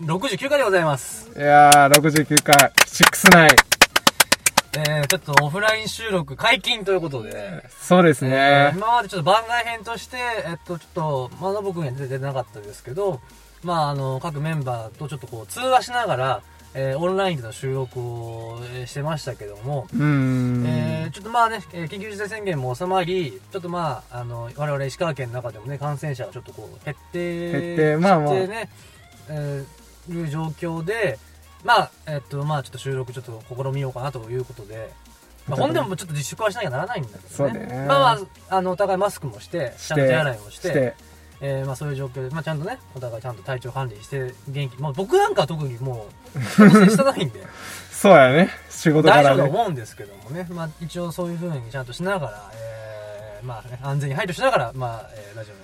69回でございます。いやー、69回、69。えー、ちょっとオフライン収録解禁ということで、そうですえーね。今までちょっと番外編として、えっと、ちょっと、まあ、ノブ君には出てなかったですけど、まあ、あの、各メンバーとちょっとこう、通話しながら、えー、オンラインでの収録を、えーしてましたけども、うーん。えー、ちょっとまあね、えー緊急事態宣言も収まり、ちょっとまあ、あの、我々石川県の中でもね、感染者がちょっとこう、減って、減ってまあまあね、えー、いう状況で、まあ、えっと、まあ、ちょっと収録ちょっと試みようかなということで、まあ、ほんでもちょっと自粛はしなきゃならないんだけどね。ねまあまあ、あの、お互いマスクもして、ちゃんと手洗いもして、して。えーまあそういう状況で、まあちゃんとね、お互いちゃんと体調管理して、元気、まあ僕なんかは特にもう、してないんで、そうやね。仕事か大丈らね。夫と思うんですけどもね、まあ、一応そういうふうにちゃんとしながら、えーまあね、安全に配慮しながら、まあえーラジオ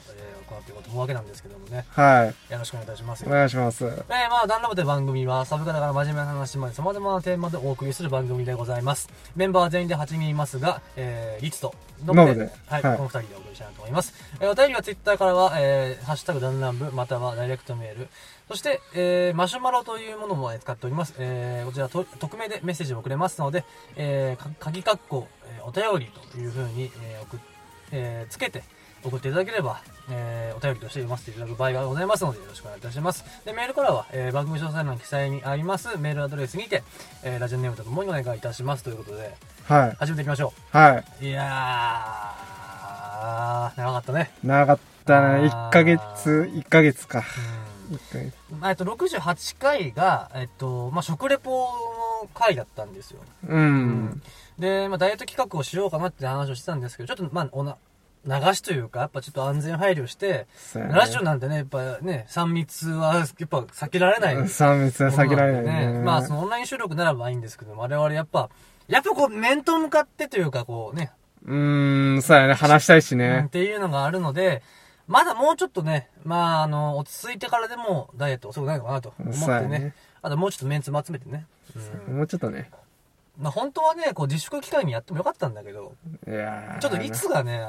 を、えー行っていこうと思うわけなんですけどもね、はい。よろしくお願いいたします。お願いします。えー、まあ、ダンラブという番組は、サブカルから真面目な話まで様々なテーマでお送りする番組でございます。メンバーは全員で8人いますが、えー、リツと、ノブで、はい、はいこの2人でお送りしたいなと思います。えー、お便りはツイッターからは、えー、ハッシュタグダンランブ、またはダイレクトメール、そして、えー、マシュマロというものもえー使っております。えー、こちらと、匿名でメッセージを送れますので、えー、か鍵括弧、えー、お便りというふうに、えー、送っえーつけて送っていただければ、えーお便りとして読ませていただく場合がございますのでよろしくお願いいたします。で、メールからは、えー番組詳細欄に記載にありますメールアドレスにて、えーラジオネームとともにお願いいたしますということで、はい。始めていきましょはい。う。いやー、長かったね。長かったね。あー1ヶ月、1ヶ月か。うん。1ヶ月。まあえっと、68回が、えっと、まあ、食レポの回だったんですよ。うん。で、まあ、ダイエット企画をしようかなって話をしてたんですけど、ちょっと、まあ、おな、流しというか、やっぱちょっと安全配慮して、ねラジオなんてね、やっぱね、3密はやっぱ避けられない。3密は避けられないね。まあ、そのオンライン収録ならばいいんですけど、我々やっぱ、やっぱこう、面と向かってというか、こうね、うーん、そうやね。話したいしうんっね。ていうのがあるので、まだもうちょっとね、まあ、あの、落ち着いてからでもダイエット遅くないのかなと思ってね。ねあともうちょっとメンツも集めてね。うんもうちょっとね。まあ、本当はね、こう自粛期間にやってもよかったんだけど、いやーちょっといつがね、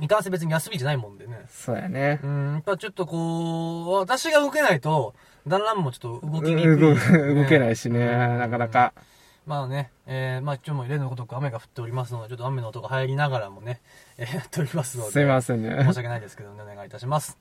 いかんせん別に休みじゃないもんでね。そうやねう。ん、やっぱちょっとこう、私が動けないと、だんだんもちょっと動きにくい、動動けないしね。うんなかなか。まあね、えー、まあ今日も例のごとく雨が降っておりますので、ちょっと雨の音が入りながらもね、えー、やっておりますので。すいませんね申し。訳ないですけどね、お願いいたします。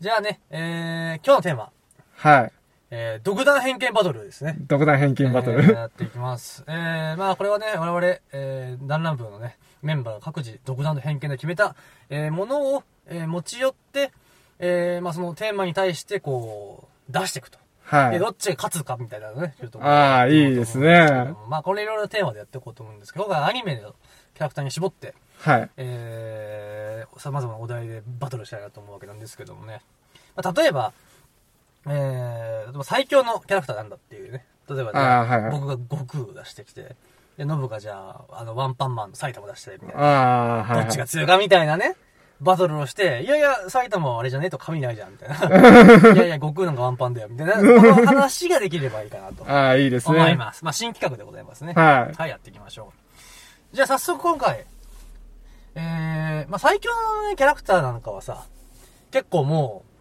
じゃあね、えー、今日のテーマ、はい。えー、独断偏見バトルですね。独断偏見バトえール。やっていきます。えー、まあこれはね、我々、えー、団乱部のね、メンバーが各自独断と偏見で決めた、えー、ものを、えー、持ち寄って、えー、まあそのテーマに対してこう、出していくと。で、はいど。っちが勝つかみたいなのね、ちょっと。ああいいですねまあこれいろいろテーマでやっていこうと思うんですけど、今回アニメのキャラクターに絞って、はい。えー、様々なお題でバトルしたいなと思うわけなんですけどもね。まあ、例えば、えー、最強のキャラクターなんだっていうね。例えば、ねはいはい僕が悟空を出してきて、で、ノブがじゃあ、あの、ワンパンマンの埼玉出して、みたいな。ああ、はい。どっちが強いかみたいなね。バトルをして、いやいや、埼玉はあれじゃねえと髪ないじゃん、みたいな。いやいや、悟空なんかワンパンだよ、みたいな。この話ができればいいかなとああ、いいですね。思います。まあ、新企画でございますね。はいはい、やっていきましょう。じゃあ早速今回、えー、まあ、最強のね、キャラクターなんかはさ、結構もう、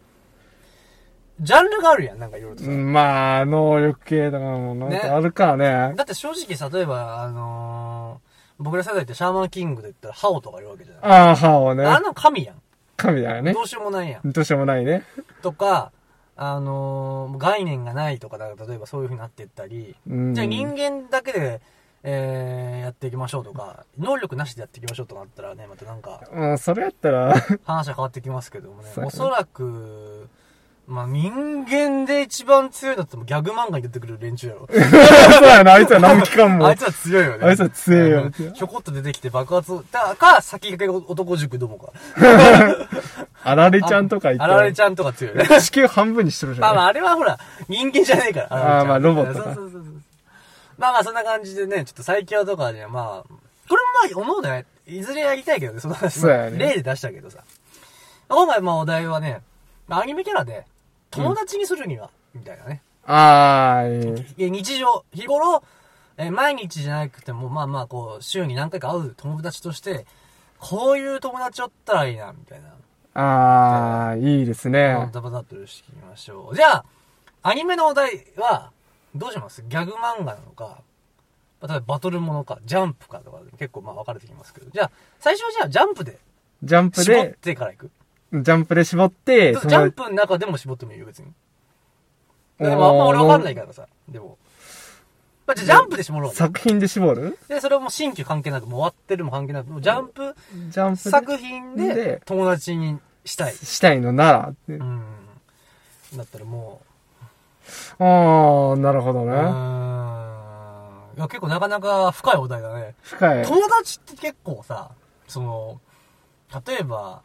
ジャンルがあるやん、なんかいろいろとまあ、能力系とかもなんかあるからね。だって正直さ、例えば、あのー、僕ら世代ってシャーマンキングで言ったらハオとかいるわけじゃない。ああ、歯をね。あん神やん。神だよねど。うしようもないやん。どうしようもないね。とか、あのー、概念がないとか、だから例えばそういう風になっていったり、うん。じゃあ人間だけで、えー、やっていきましょうとか、能力なしでやっていきましょうとかなったらね、またなんか、うん、それやったら、話は変わってきますけどもねおそらく、まあ人間で一番強いのってもうギャグ漫画に出てくる連中やろ。そうやな、あいつは何期間も。あいつは強いよね。あいつは強いようんひょこっと出てきて爆発を、だか、先駆け男塾どもか。あられちゃんとか言って。あられちゃんとか強いね。地球半分にしてるじゃん。まあまあ、あれはほら、人間じゃねえから。あーまあロボットかそうそうそうそう。まあまあそんな感じでね、ちょっと最強とかで、まあ、これもまあ思うね。いずれやりたいけどね、その話。そうやね例で出したけどさ。今回まあお題はね、まあアニメキャラで友達にするには、みたいなね。あー、いいえ日常、日頃、えー毎日じゃなくても、まあまあこう、週に何回か会う友達として、こういう友達おったらいいな、みたいな。あー、いいですね。ダバダッとしていきましょう。じゃあ、アニメのお題は、どうしますギャグ漫画なのか、例えばバトルものか、ジャンプかとかで結構まあ分かれてきますけど。じゃあ、最初はじゃあジャンプでジャンプ絞っで、てからいく。ジャンプで絞って、ジャンプの中でも絞ってもいいよ、別に。でもあんま俺分かんないからさ。でも。まあ、じゃあジャンプで絞ろう。作品で絞る？で、それはもう新旧関係なく、もう終わってるも関係なく、もうジャンプジャンプで？作品でで友達にしたい。したいのならって。うん。だったらもあー、なるほどう、うね。いや、結構なかなか深いお題だね。深い。友達って結構さ、その、例えば、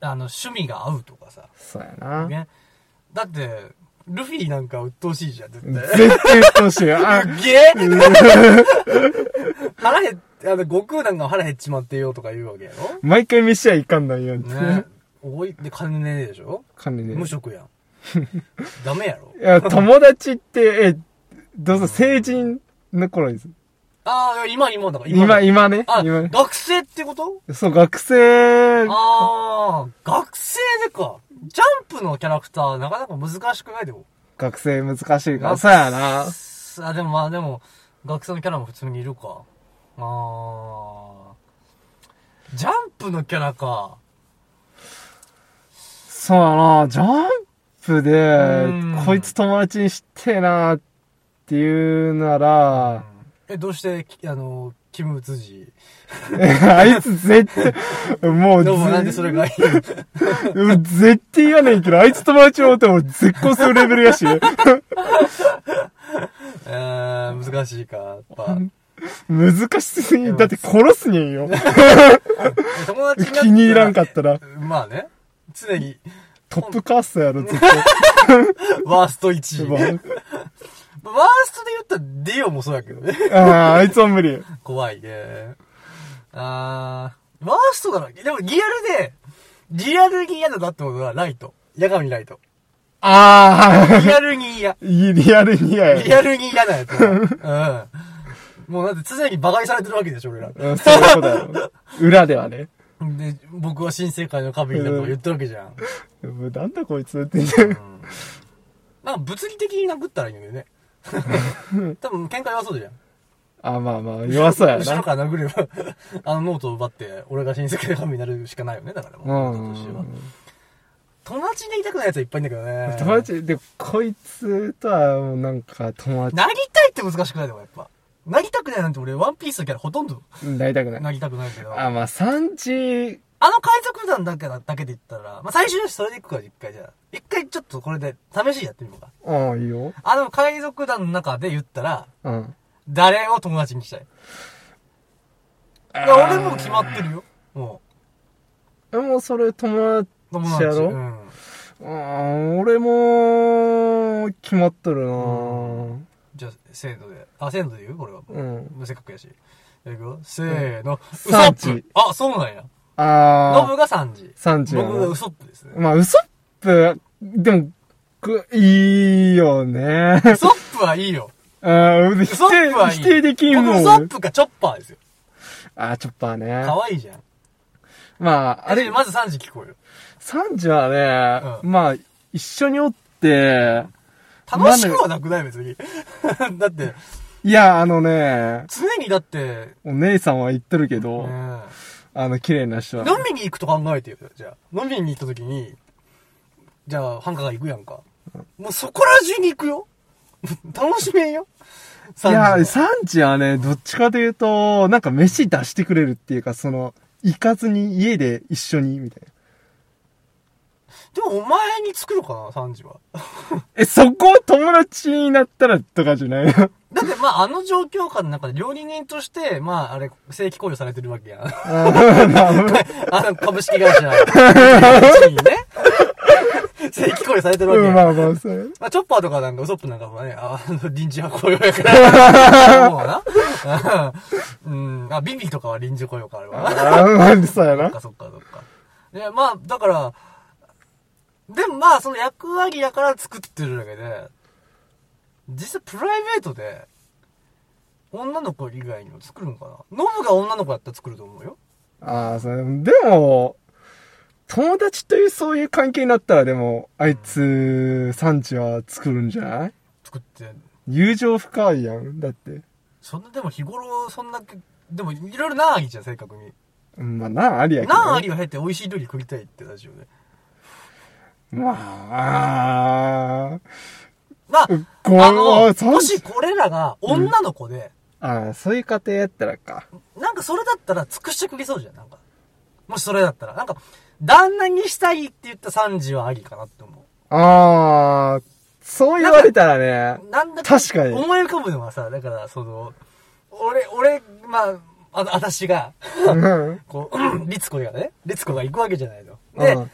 あの、趣味が合うとかさ、そうやな。ね。だって、ルフィなんか鬱陶しいじゃん、絶対。絶対鬱陶しい。あ、ゲー 腹減っ、あの、悟空なんか腹減っちまってよとか言うわけやろ毎回飯はいかんないやん。ね。おい、で、金ねえでしょ？金ね。無職やん。ダメやろいや、友達って、え、どうぞ成人の頃です。ああ、今、今だから、今、今ね。あ、今ね。学生ってこと？そう、学生、ああ、学生でか。ジャンプのキャラクター、なかなか難しくないでも。学生難しいから。そうやな。あ、でもまあでも、学生のキャラも普通にいるか。ああ。ジャンプのキャラか。そうやな。ジャンプでうん、こいつ友達にしてえなっていうなら、え、どうして、きあの、キムツジ？あいつ絶対、もうでもなんでそれがいいうん絶対言わないけど、あいつ友達をって俺絶好するレベルやし。えー、難しいか。やっぱ。難しすぎ、だって殺すにんよ。友達気に入らんかったら。まあね。常に、トップカーストやろ、絶対。ワースト1位。まワーストで言ったらディオもそうやけどね。ああー、あいつは無理。怖いね。あー、ワーストだろ。でもリアルで、リアルに嫌だなってことはライト。八神ライト。ああ、リアルに嫌。リアルにやリアルに嫌なやつだ。うん。もうだって常に馬鹿にされてるわけでしょ、俺ら。うんそういうことだよ。裏ではね。で、僕は新世界の神だとか言ってるわけじゃん。なんだこいつって言って。なんか物理的に殴ったらいいんだよね。多分喧嘩弱そうじゃん。あまあまあ、弱そうやろな。から殴れば、あのノートを奪って、俺が新世界の神になるしかないよね、だからうもう。としてはん。友達でいたくないやつはいっぱいいんだけどね。友達、で、こいつとはもうなんか友達なりたいって難しくないでもやっぱ。なりたくないなんて俺、ワンピースのキャラほとんどになりたくない。なりたくないけど。ああ、まあ、三時、の海賊団だけだだけで言ったら、まあ、最初だしそれでいくから一回じゃあ。一回ちょっとこれで試しにやってみようか。ああ、いいよ。あの海賊団の中で言ったら、うん。誰を友達にしたい？いや、俺もう決まってるよ。もえ、もうそれ友う。友達やろ？うん。うん、俺も、決まっとるなじゃあ、せーので。あ、せーので言う？これは。うん。せっかくやし。いくよ。せーの。ウソップ。あ、そうなんや。ああ。ノブが3時。三時やな僕がウソップですね。まあ、ウソップ、でも、くいいよね。ウソップはいいよ。あーウ否ソップはいい。定、否定できんもん。ソップかチョッパーですよ。あー、チョッパーね。可愛いじゃん。まあ、あれ、まず3時聞こうよ。三時はね、うまあ、一緒におって、楽しくはなくない？別に。だって、いや、あのね、常にだって、お姉さんは言ってるけど、ねあの、綺麗な人は。飲みに行くと考えてよ。じゃあ、飲みに行った時に、じゃあ、繁華街行くやんか。もうそこら中に行くよ。楽しめんよ。いや、産地はね、どっちかというと、なんか飯出してくれるっていうか、その、行かずに家で一緒に、みたいな。でもお前に作るかな、3時は。え、そこ友達になったらとかじゃないの？だってまあ、あの状況下の中で料理人として、まあ、あれ、正規雇用されてるわけやん。あの、株式会社、にね。正規雇用されてるわけうん、や。まあまあ、それ。まあ、チョッパーとかなんか、ウソップなんかもね、ああの、臨時雇用やから。思うわな。うん。あ、ビビとかは臨時雇用かあるわな。あまあ、そうやなそっか。そっかそっか。で、まあ、だから、でもまあ、その役割やから作ってるだけで、実際プライベートで、女の子以外にも作るんかな？ノブが女の子やったら作ると思うよ。ああ、それ、でも、友達というそういう関係になったら、でも、あいつ、産地は作るんじゃない？作って。友情深いやん。だって。そんな、でも日頃、そんな、でも、いろいろなありじゃん、正確に。うんまあ、なあ、ありやけど、ね。なあありを経て美味しい料理食いたいってラジオで。まあ、まあ、の、もしこれらが女の子で、ああ、そういう家庭やったらか。なんかそれだったら尽くしてくれそうじゃん、なんか。もしそれだったら。なんか、旦那にしたいって言った3時はありかなって思う。ああ、そう言われたらね。なんだ確かに思い浮かぶのはさ、だから、その、俺、俺、まあ、あの、私が、うん。こう、律子がね、律子が行くわけじゃないの。で、うん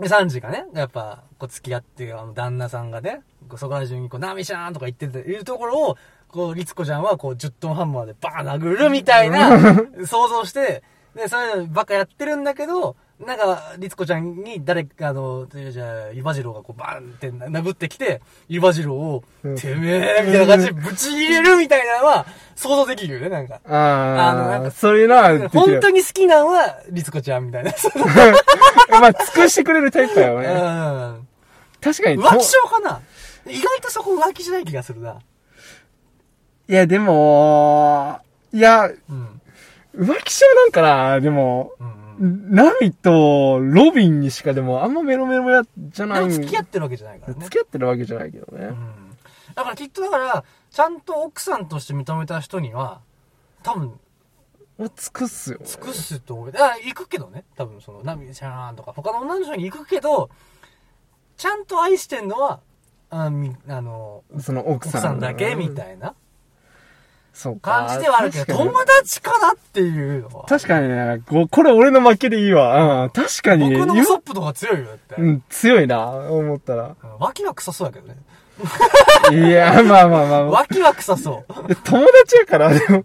で、サンジがね、やっぱ、こう、付き合って、あの、旦那さんがね、こうそこら中に、こう、ナミちゃんとか言ってて、いるところを、こう、律子ちゃんは、こう、10トンハンマーでバーン殴るみたいな、想像して、で、そういうのばっかやってるんだけど、なんか、律子ちゃんに誰か、あの、じゃあ、ユバジローがこう、バーンって殴ってきて、ユバジロうんてめえ、みたいな感じでぶち入れるみたいなのは、想像できるよね、なんか。あのなんああ、かそういうのは。本当に好きなのは、律子ちゃんみたいな。まあ、尽くしてくれるタイプだようね。ん。確かに。浮気症かな？意外とそこ浮気じゃない気がするな。いや、でも、いや、うん。浮気症なんかな、でも、うんうん。ナミとロビンにしかでもあんまメロメロや、じゃでもない。付き合ってるわけじゃないからね。付き合ってるわけじゃないけどね。うん。だからきっとだから、ちゃんと奥さんとして認めた人には、多分、尽くすよ、ね。尽くすと思う。だから行くけどね。多分その、ナミちゃんとか、他の女の人に行くけど、ちゃんと愛してんのは、あみあの、その奥さん。だけみい。たいなそうか。感じではあるけど、友達かなっていうのは。確かにね、ここれ俺の負けでいいわ。うん、確かに。僕のウソップとか強いよ、だって。うん、強いな、思ったら。うん脇は臭そうだけどね。いや、まあまあまあ。脇は臭そう。で友達やから、でも。うん。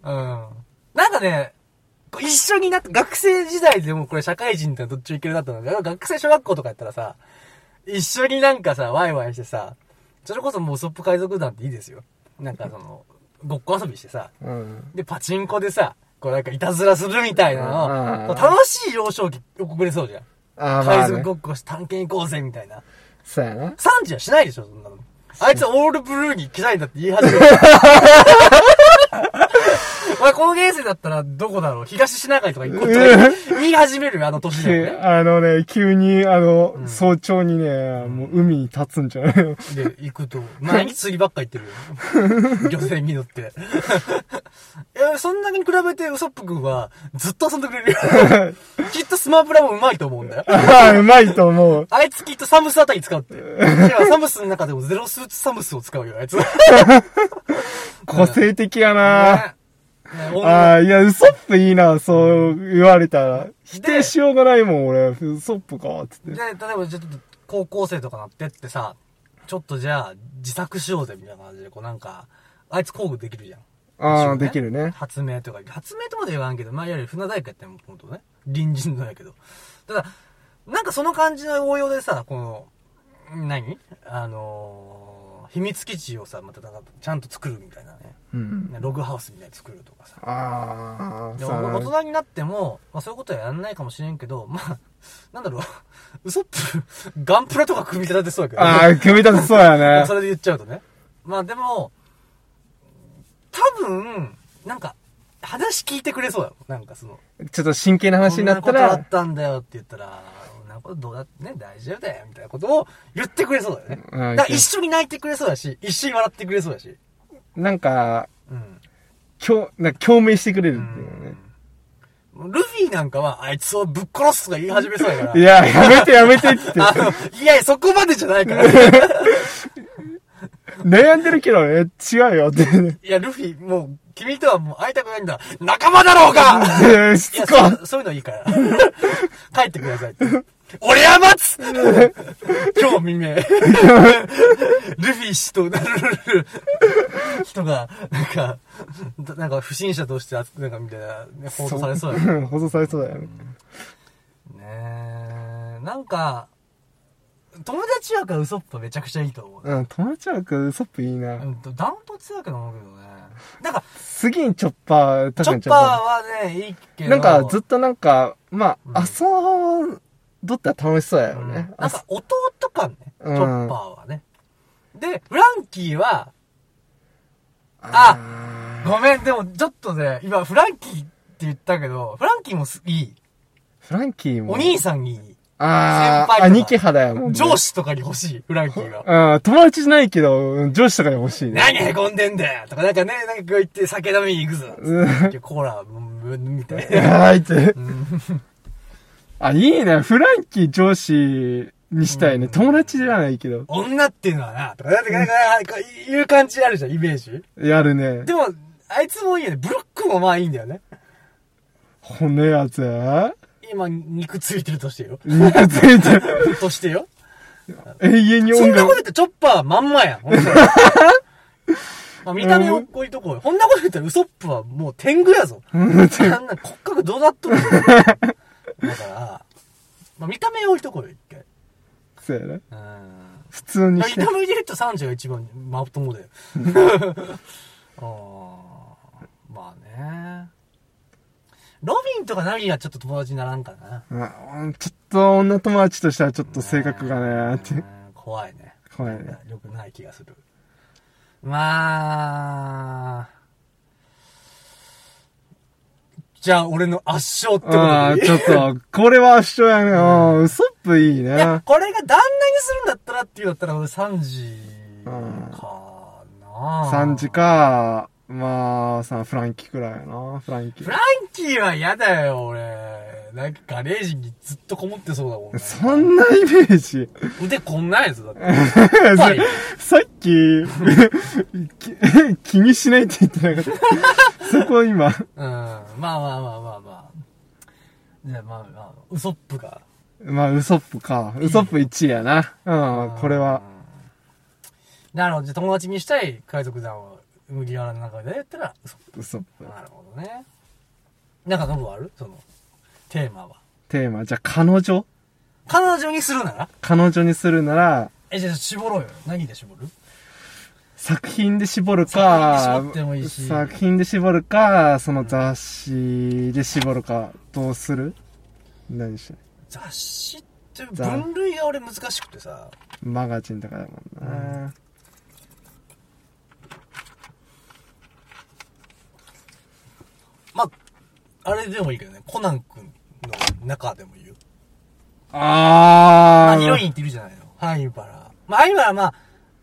なんかね、一緒になって、学生時代でもこれ社会人ってどっちもいけるなったのが、学生小学校とかやったらさ、一緒になんかさ、ワイワイしてさ、それこそもうウソップ海賊団っていいですよ。なんかその、ごっこ遊びしてさ、うん。で、パチンコでさ、こうなんかいたずらするみたいなうんの、楽しい幼少期送れそうじゃん。あ海。賊ごっこして探検行こうぜみたいな。そうやな。3時はしないでしょ、そんなの。あいつオールブルーに着ないんだって言い始める。この現世だったらどこだろう？東シナ海とか行こうとか 言い始めるよ、あの年でもね。あのね、急に、あの、うん早朝にね、もう海に立つんじゃない？ので、行くと、毎日釣りばっか行ってるよ。漁船に乗って。え、そんだけに比べてウソップ君はずっと遊んでくれるよ。きっとスマブラもうまいと思うんだよ。ああ、うまいと思う。あいつきっとサムスあたり使うって。いや、サムスの中でもゼロスーツサムスを使うよ、あいつ。個性的やな。ねああ、いや、ウソップいいな、そう言われたら。否定しようがないもん、俺。ウソップか、つって。で、例えばちょっと高校生とかなってってさ、ちょっとじゃあ自作しようぜみたいな感じで、こうなんか、あいつ工具できるじゃん。ああ、ねできるね。発明とか、発明とまで言わんけど、まあ、いわゆる船大工やってんもん、ほんとね。隣人なんやけど。ただ、なんかその感じの応用でさ、この、何？あのー、秘密基地をさ、またちゃんと作るみたいなね。うん。ログハウスみたいに作るとかさ。ああ、大人になっても、まあそういうことはやんないかもしれんけど、まあ、なんだろう、ウソップ、ガンプラとか組み立ててそうやけど、ああ、組み立てそうやね そ。れで言っちゃうとね。まあでも、多分、なんか、話聞いてくれそうだよ。なんかその、ちょっと真剣な話になったこんなことあらっ、たんだよって言ったら、なことどうだってね、大丈夫だよ、みたいなことを言ってくれそうだよね。うんだから一緒に泣いてくれそうだし、一緒に笑ってくれそうだし。なんか、うん。共、なんか共鳴してくれるっていうね。ルフィなんかは、あいつをぶっ殺すとか言い始めそうだから。いや、やめてやめてって。あの、いやいや、そこまでじゃないから。悩んでるけどね、違うよって。いや、ルフィ、もう、君とはもう会いたくないんだ。仲間だろうがいやそ、そういうのいいから。帰ってくださいって。俺は待つ今日未明。ルフィ氏となる人が、なんか、なんか不審者として、なんかみたいな、ね、報道されそうやね。ん。放送されそうだよね。ねえ、なんか、友達枠はウソップめちゃくちゃいいと思う。うん、友達枠ウソップいいなう。んと、ダントツやけど思うけどね。なんか、次にチョッパー、確チョッかにチョッパパーはね、いいけー。ど。なんかずっとなんか、まうんあ、遊どったら楽しそうやよね。なんか弟感ね、チうんョッパーはね。で、フランキーは、あごめん、でもちょっとね、今フランキーって言ったけど、フランキーもすいい。フランキーも。お兄さんにいい。ああ、兄貴派だよ、もう。上司とかに欲しい、フランキーが。うん、友達じゃないけど、上司とかに欲しいね。何へんでんだよとか、なんかね、なんかこう言って酒飲みに行くぞ。うんコーラ、うんみたいいな。やーいって。うんあ、いいね。フランキー上司にしたいね。友達じゃないけど。女っていうのはな、とか、なんか、なんいう感じあるじゃん、イメージ。やるねで。も、あいつもいいよね。ブロックもまあいいんだよね。骨やつ今、肉ついてるとしてよ。肉ついてる。としてよ。永遠に音楽そんなこと。言ったらチョッパーはまんまやん。まあ見た目を置いとこ。こんなこと言ったらウソップはもう天狗やぞ。あんな骨格どうなっとるの？だから、まあ見た目を置いとこうよ、一回。そうやね。うん。普通にして見た。目で言うとサンジが一番まともだよ。あーまあね。ロビンとかナミはちょっと友達にならんかな。うんちょっと女友達としてはちょっと性格がね、ってうん。怖いね。怖いね。よくない気がする。まあ、じゃあ俺の圧勝ってことああ、ちょっと、これは主張やね。うん、ウソップいいいやね、。これが旦那にするんだったらっていうんだったら俺3時うんかな3時。か、まあ、さ、フランキーくらいやな、フランキー。フランキーは嫌だよ、俺。なんかガレージにずっとこもってそうだもん、ね。そんなイメージ。腕こんなんやつだって。はいさっき、き 気にしないって言ってなかった。そこ今、うん。まあまあまあまあまあ。じゃあまあまあ、ウソップが。まあ、ウソップか。ウソップ1位やな。うん、これは。うん。なるほど。じゃあ友達にしたい海賊団を麦わらの中でやったら、ウソッウソッププ。。なるほどね。なんかノブあるその、テーマは？テーマ、じゃあ彼女？彼女にするなら？彼女にするなら、え、じゃあ絞ろうよ。何で絞る？作品で絞る作か作品で絞るか、その雑誌で絞るか、どうする？何して雑誌って分類が俺難しくてさ。マガジンとかだもんな。まあ、あれでもいいけどね。コナン君の中でもいいよ。あー。あ、ヒロインっているじゃないの。灰原。まあ、灰原はまあ、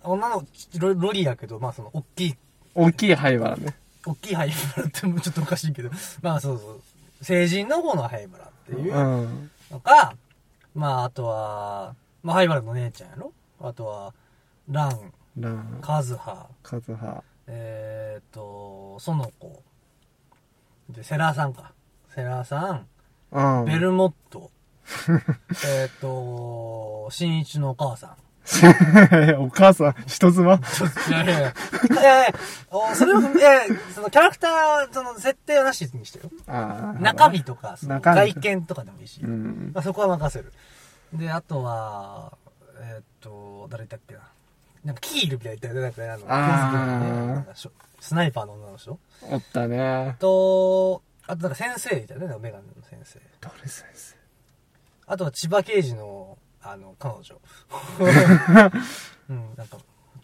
女のロロリやけど、まあその、大きい、大きい灰原ね。大きい灰原ってもうちょっとおかしいけど、まあそうそう。成人の方の灰原っていううん。のか、まああとは、まあ灰原の姉ちゃんやろあとは、ラン、ラン、カズハ、カズハ。えーっと、園子。で、セラーさんか。セラーさん、うん。ベルモット。えーっと、新一のお母さん。お母さん、人妻？いやいやいや。いやいやおそれを、いやいやそのキャラクター、その設定はなしにしてよ。あー中身とか、その中身外見とかでもいいし。うん。まあ、そこは任せる。で、あとは、えーっと、誰だっけな。なんかキールみたいなやつだよね。あの、あークイズでねなんかしょスナイパーの女の人おったね。と、あとなんか先生いたよね、メガネの先生。どれ先生？あとは千葉刑事の、あの、彼女。うん、なんか、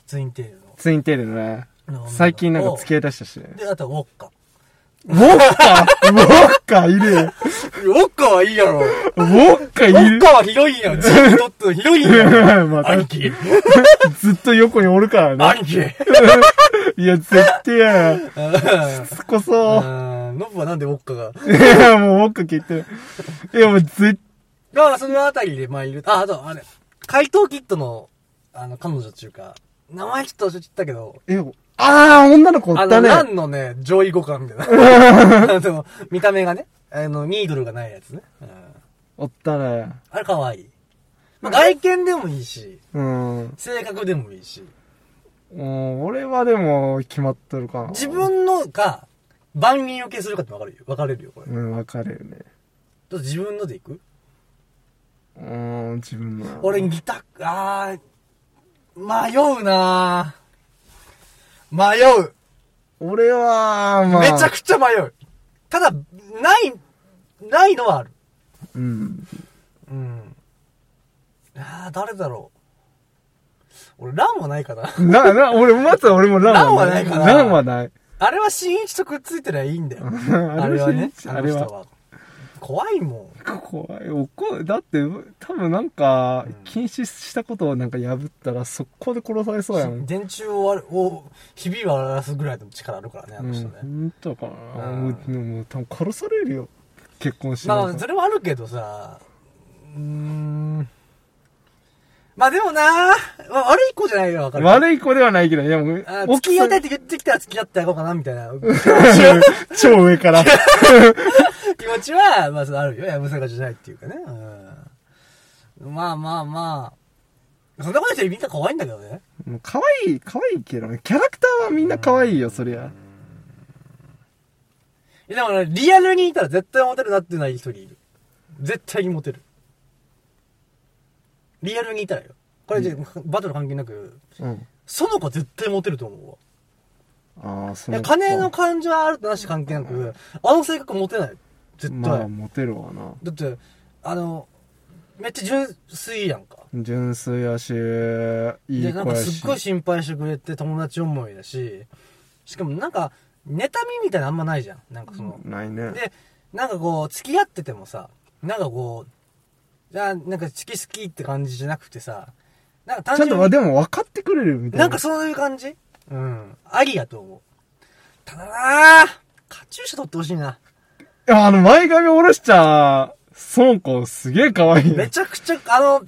ツインテールのツインテールのね。最近なんか付き合い出したしね。で、あとはウォッカ。ウォッカウォッカいるよ。ウォッカはいいやろ。ウウォッカいるォッカはヒロインやん。ずっとっとヒロインやん。まあ、兄貴。ずっと横におるからね。兄貴。いや、絶対やな。そこそ。うん。ノブはなんでウォッカが？いや、もうウォッカ聞いてる。いや、もう絶まあ、そのあたりで、まあ、いる。あ、あと、あれ、怪盗キットの、あの、彼女っていうか、名前ちょっと忘れちゃったけど、え、あー、女の子おあの、ったね。ランのね、上位互換みたいな。あの、見た目がね、あの、ニードルがないやつね。うん。おったね。あれ可愛い。まあ、外見でもいいし、うん。性格でもいいし、うん俺はでも、決まってるかな。自分のが、万人受けするかって分かるよ。分かれるよ、これ。うん、わかるよね。だって自分のでいく？うん、自分の。俺ギター、あー、迷うな迷う。俺は、まあ。めちゃくちゃ迷う。ただ、ない、ないのはある。うん。うん。あー、誰だろう。俺、ランはないかな。な、な、俺、まず俺もランランはないかなランはない。あれは新一とくっついてりゃいいんだよ。ああれはね。あれはあの人は。怖いも怖い。怒るだって、多分なんかうん、禁止したことをなんか破ったら、速攻で殺されそうやもん。ん。電柱を割るを、ひび割らすぐらいの力あるからね、あうん、の人ね。本当かな。うんもう、もう多分殺されるよ。結婚しまあ、ないとそれはあるけどさ、うーん。まあでもなまあ悪い子じゃないよ、わかる。悪い子ではないけど、いやもうあ、付き合いたいって言ってきたら付き合ってやろうかな、みたいな 超上から。気持ちは、まあ、あるよ。やぶさかじゃないっていうかね。うん。まあまあまあ。そんなこと言ってみんな可愛いんだけどね。もう可愛い、可愛いけどね。キャラクターはみんな可愛いよ、そりゃ。いやでもね、リアルにいたら絶対モテるなっていうのは一人いる。絶対にモテる。リアルにいたらよ。これじゃ、バトル関係なく、うん。その子絶対モテると思うわ。ああ、そいや、の金の感情はあるとなし関係なく、あの性格モテない。絶対。まあ、モテるわな。だって、あの、めっちゃ純粋やんか。純粋やし、いで、い子やし。なんかすっごい心配してくれて友達思いだし、しかもなんか、妬みみたいなのあんまないじゃん。なんかその、ないね。で、なんかこう、付き合っててもさ、なんかこう、じゃあ、なんか好き好きって感じじゃなくてさ、なんか単ちゃんと、でも分かってくれるみたいな。なんかそういう感じ？うん。ありやと思う。ただなぁ、カチューシャ取ってほしいな。あの、前髪下ろしちゃ、その子すげえ可愛いよ。めちゃくちゃ、あの、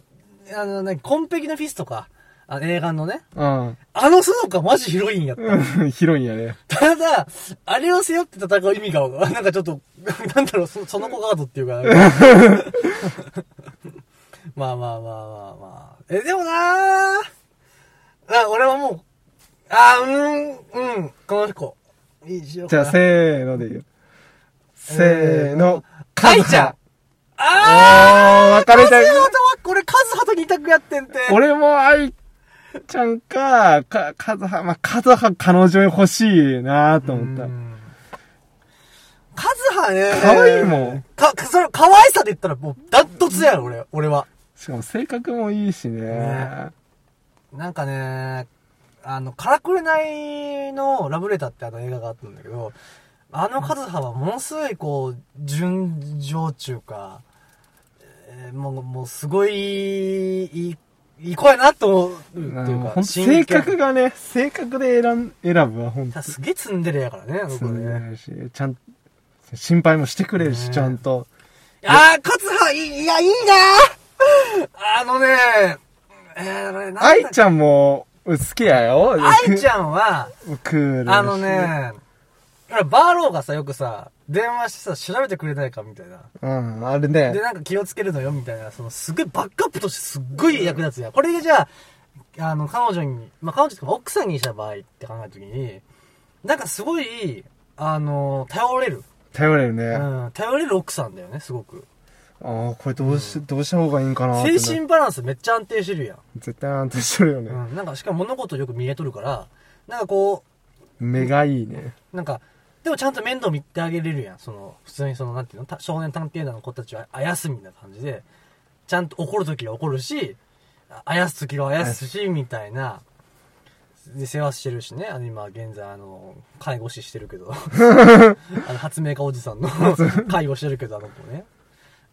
あのね、コンペキのフィスとか、あの映画のね、うん。あのその子マジヒロインやった。うん。広いんやね。ただ、あれを背負って戦う意味が、なんかちょっと、なんだろう、そその子ガードっていうか、まあまあまあまあまあ。え、でもなあ、俺はもう、あー、うん、うん、この子。いいしようじゃあ。せーので言う。せーの。かいちゃんああー、分かれたカズハとは、これカズハと二択やってんて。俺も愛ちゃんか、か、カズハ、まあ、カズハ彼女欲しいなと思った。うんカズハね。可愛いもん。か、かそれ、可愛さで言ったらもう、ダントツやろ、俺、俺は。しかも性格もいいしね。ねなんかね、あの、からくれないのラブレターってあの映画があったんだけど、あのカズハはものすごいこう、純情中か、えーもう、もうすごい、いい、いい子やなと思うっていうか、性格がね、性格で選ん、選ぶわ、ほんと。すげえツンデレやからね、あの子ね。し、ちゃん、心配もしてくれるし、ねちゃんと。あー、カズハ、いい、いや、いいなあのね、えー、愛ちゃんも、好きやよ。愛ちゃんは、ん。クールあの。ね、俺バーローがさ、よくさ、電話してさ、調べてくれないかみたいな。うん、あれで、ね。なんか気をつけるのよ、みたいな、その、すごいバックアップとしてすっごい役立つやん。これでじゃあ、あの、彼女に、まあ、彼女とか奥さんにした場合って考えたときに、なんかすごい、あの、頼れる。頼れるね。うあん、頼れる奥さんだよね、すごく。あー、これどうし、どうした方がいいんかなってな精神バランスめっちゃ安定してるやん。絶対安定してるよね。うん、なんかしかも物事よく見えとるから、なんかこ目がいいね。う、なんか、でもちゃんと面倒見てあげれるやん。その、普通にその、なんていうの、た少年探偵団の子たちはあやすみたいな感じで、ちゃんと怒るときは怒るし、ああやすときはあやすし、みたいな、で、世話してるしね。あの、今、現在、あの、介護士してるけど、あの、発明家おじさんの介護してるけど、あの子ね。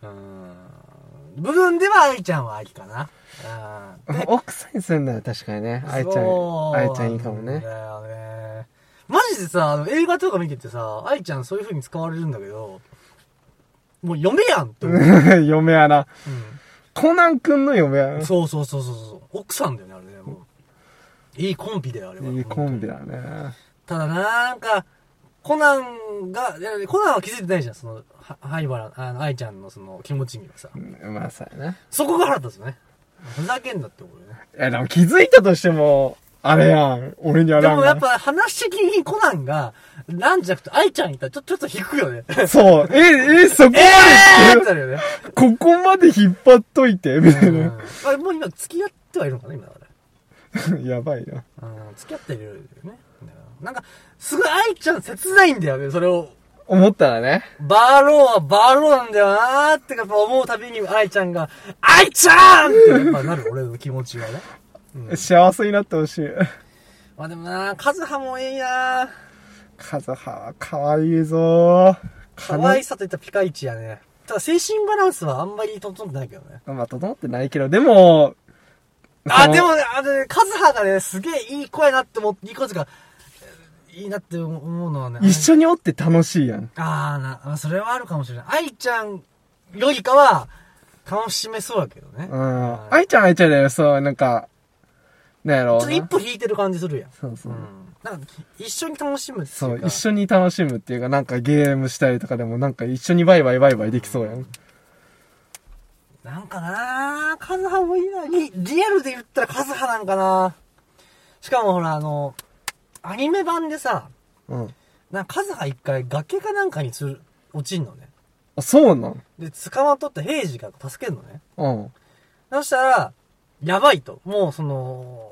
うーん。部分では愛ちゃんは愛かな。うん。で奥さんにするんだよ、確かにね。愛ちゃん、愛ちゃんいいかもね。だよね。マジでさ、あの映画とか見ててさ、愛ちゃんそういう風に使われるんだけど、もう嫁やんって思う。嫁やな。うコナン君の嫁や。そうそうそうそうそう。奥さんだよね、あれね。もういいコンビだよ、あれは。いいコンビだね。ただな、なんか、コナンが、コナンは気づいてないじゃん、その、は灰原、あの、愛ちゃんのその気持ちにはさ。うんまあ、そうやな。そこが腹立つね。ふざけんなって思うよね。いや、でも気づいたとしても、あれやん。俺にはでなんかもやっぱ話的にコナンが、なんじゃなくて愛ちゃんいたらちょ、ちょっと引くよね。そう。え、え、そこまでえーってってなるよね。ここまで引っ張っといて、みたいな。あれもう今付き合ってはいるのかな今だから。やばいな。うん、付き合ってるよね。なんか、すごい愛ちゃん切ないんだよね、それを。思ったらね。バーローはバーローなんだよなーってやっぱ思うたびに愛ちゃんが、愛ちゃんってやっぱなる、俺の気持ちがね。うん幸せになってほしい。まあでもなカズハもいいなカズハは可愛いぞ可愛さといったらピカイチやね。ただ精神バランスはあんまり整ってないけどね。まあ、整ってないけど、でも、あ、でもね、あのね、カズハがね、すげえいい子やなって思って、いい子ですか、いいなって思うのはね。一緒におって楽しいやん。ああ、な、あそれはあるかもしれない。愛ちゃんよりかは、楽しめそうだけどね。うん。愛ちゃん愛ちゃんだよ、そう、なんか、なんやろうな。ちょっと一歩引いてる感じするやん。そうそうう。ん。なんか、一緒に楽しむ。そう、一緒に楽しむっていうか、なんかゲームしたりとかでも、なんか一緒にバイバイバイバイできそうやん。なんかなぁ、カズハもいいな。リリアルで言ったらカズハなんかなしかもほら、あの、アニメ版でさ、うん。なんかカズハ一回崖かなんかにつる、落ちんのね。あ、そうなん？で、捕まっとった平次が助けんのね。うん。そしたら、やばいと。もうその、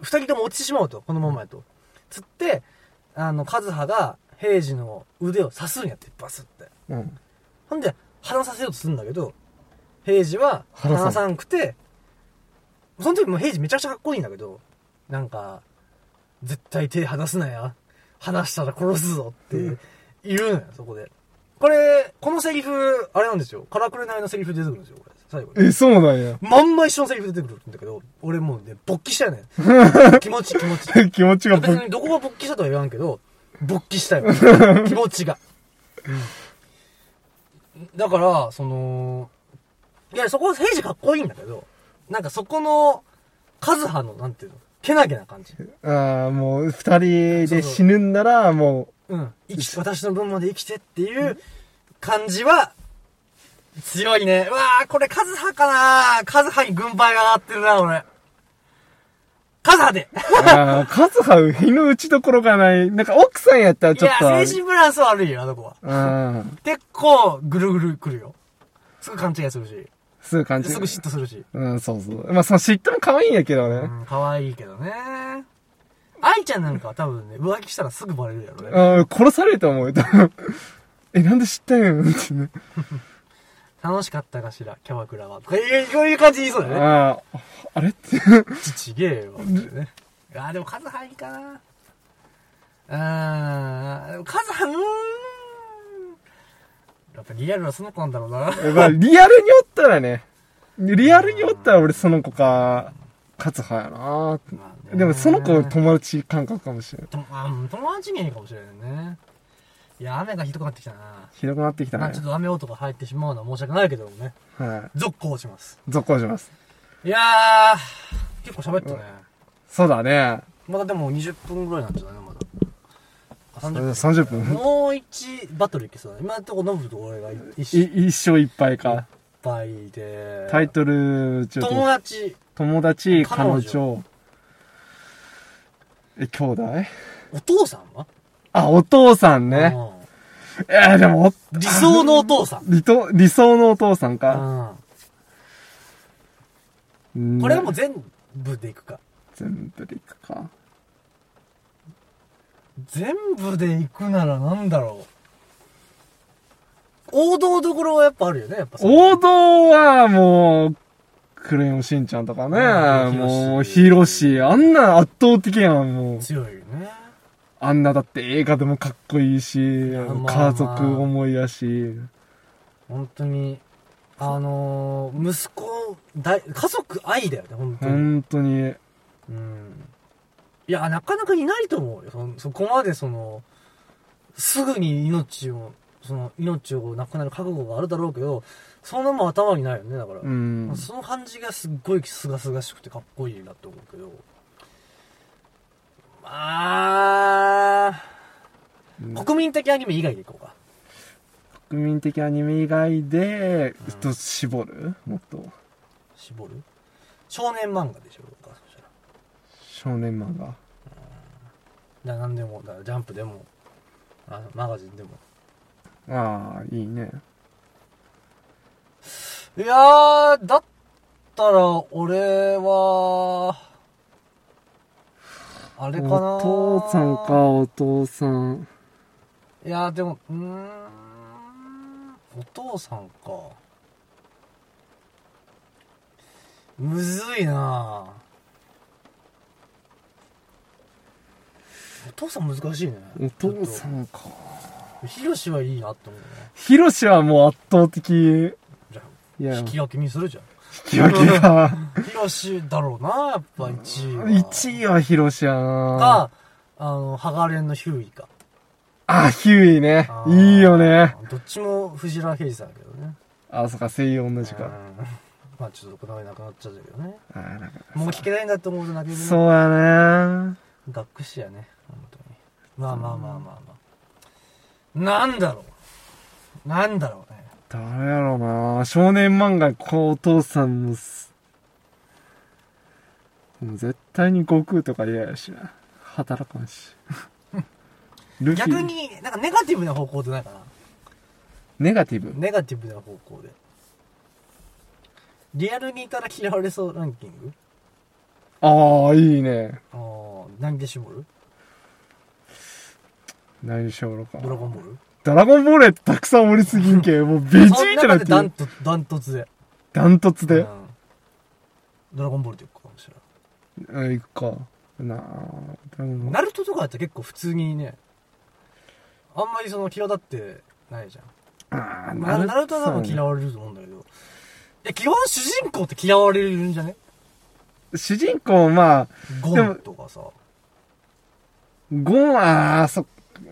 二人とも落ちてしまうと。このままやと。つって、あの、カズハが平次の腕を刺すんやって、バスって。うん。ほんで、離させようとするんだけど、平次は離さんくて、その時もう平次めちゃくちゃかっこいいんだけど、なんか、絶対手離すなや。離したら殺すぞって言うのよ、そこで。これ、このセリフ、あれなんですよ。カラクレナイのセリフ出てくるんですよ、これ。最後に。え、そうなんや。まんま一緒のセリフ出てくるんだけど、俺もうね、勃起したよね。気持ち、気持ち。気持ちが別ぼにどこが勃起したとは言わんけど、勃起したよ。気持ちが。うん。だから、その、いや、そこ、平時かっこいいんだけど、なんかそこの、カズハの、なんていうの、けなげな感じ。ああ、もう、二人で死ぬんなら、もうん。生き、私の分まで生きてっていう感じは、強いね。うわー、これカズハかなカズハに軍配が上がってるな、俺。カズハでう、ああ、カズハ、日の打ちどころがない。なんか奥さんやったらいや、ちょっと。精神バランス悪いよ、あの子は。うん。結構、ぐるぐる来るよ。すぐ勘違いするし、すぐ感じすぐ嫉妬するし。うん、そうそう。まあ、その嫉妬も可愛いんやけどね。うん、可愛いけどね。愛ちゃんなんかは多分ね、浮気したらすぐバレるやろね。うん、殺されると思うよ。多分え、なんで知ったんやんってね。楽しかったかしら、キャバクラは。こういうこういう感じに言いそうだよね。ああ、あれって。ちちげえよ、ね。あー、でも数入りかな。あー、でも数は、うーん。やっぱリアルはその子なんだろうな。まあ、リアルにおったらね。リアルにおったら俺その子か、勝つ派やなまあねでもその子友達感覚かもしれない。友達にはいいかもしれないね。いや、雨がひどくなってきたな。ひどくなってきたねまあちょっ。と雨男入ってしまうのは申し訳ないけどもね。は続行します。い。続行します。いやー、結構喋ったね。そうだね。まだでも20分ぐらいなんじゃないの？まだ。あ30分。30分。もう一バトルいけそうだね。今のところノブと俺が一いいっ一生いっぱいか。ぱいで。タイトル、ちょっ友と、達、友達、彼女彼女。え、兄弟？お父さんは？あ、お父さんね。うえー、でも、ん理想のお父さん。理と理想のお父さんか。うんうんこれはもう全部でいくか。全部でいくか。全部でいくならなんだろう。王道どころはやっぱあるよね、やっぱ王道はもう、クレヨンしんちゃんとかね。うんもう、ヒロシ。あんな圧倒的やん、もう。強いよね。あんなだって映画でもかっこいいし、家族思いやし。本当に、あのー、息子、大、家族愛だよね、本当に。本当に。うん。いや、なかなかいないと思うよ。そそこまでその、すぐに命を、その、命をなくなる覚悟があるだろうけど、そんなもん頭にないよね、だから。うん。その感じがすっごい清々しくてかっこいいなって思うけど。まあ、国民的アニメ以外でいこうか。国民的アニメ以外で、ちょっと絞る？もっと。絞る？少年漫画でしょう少年漫画？だから何でもだジャンプでもあマガジンでもああ、いいね。いやーだったら俺はあれかなお父さんか、お父さん。いやでもうーん。お父さんか。むずいなお父さん難しいね。お父さんか。ヒロシはいいなって思うね。ヒロシはもう圧倒的、いじゃや、あ引き分けにするじゃん引き分けが。ヒロシだろうなやっぱ1位は。1位はヒロシやな。かあのハガレンのヒューイか。あ、ヒューイね。いいよね。どっちも藤原刑事さんだけどね。あ、そっか、声優同じか。うん。まあちょっとこだわりなくなっちゃったけどね。あーなんかもう聞けないんだって思うと泣けるね。そうやね。学士やね本当に。まあまあまあまあまあ。なんだろう。なんだろうね誰やろうな少年漫画、こう、お父さんもう絶対に悟空とか嫌やしな。働かんし。逆になんかネガティブな方向でないかな？ネガティブ？ネガティブな方向でリアルにいたら嫌われそうランキング？ああ、いいね。ああ何で絞る？何しようか。ドラゴンボール？ドラゴンボールってたくさんおりすぎんけ。もうベジータなっていう。トダントツでダントツでうん。ドラゴンボールって言うかもしれないうん、行くか。なあ、ドラゴンボールナルトとかだったら結構普通にね、あんまりその際立ってないじゃん。ああ、ナナルトは多分嫌われると思うんだけど。いや、基本主人公って嫌われるんじゃね？主人公、まあ、ゴンとかさ。ゴン、ああ、そっ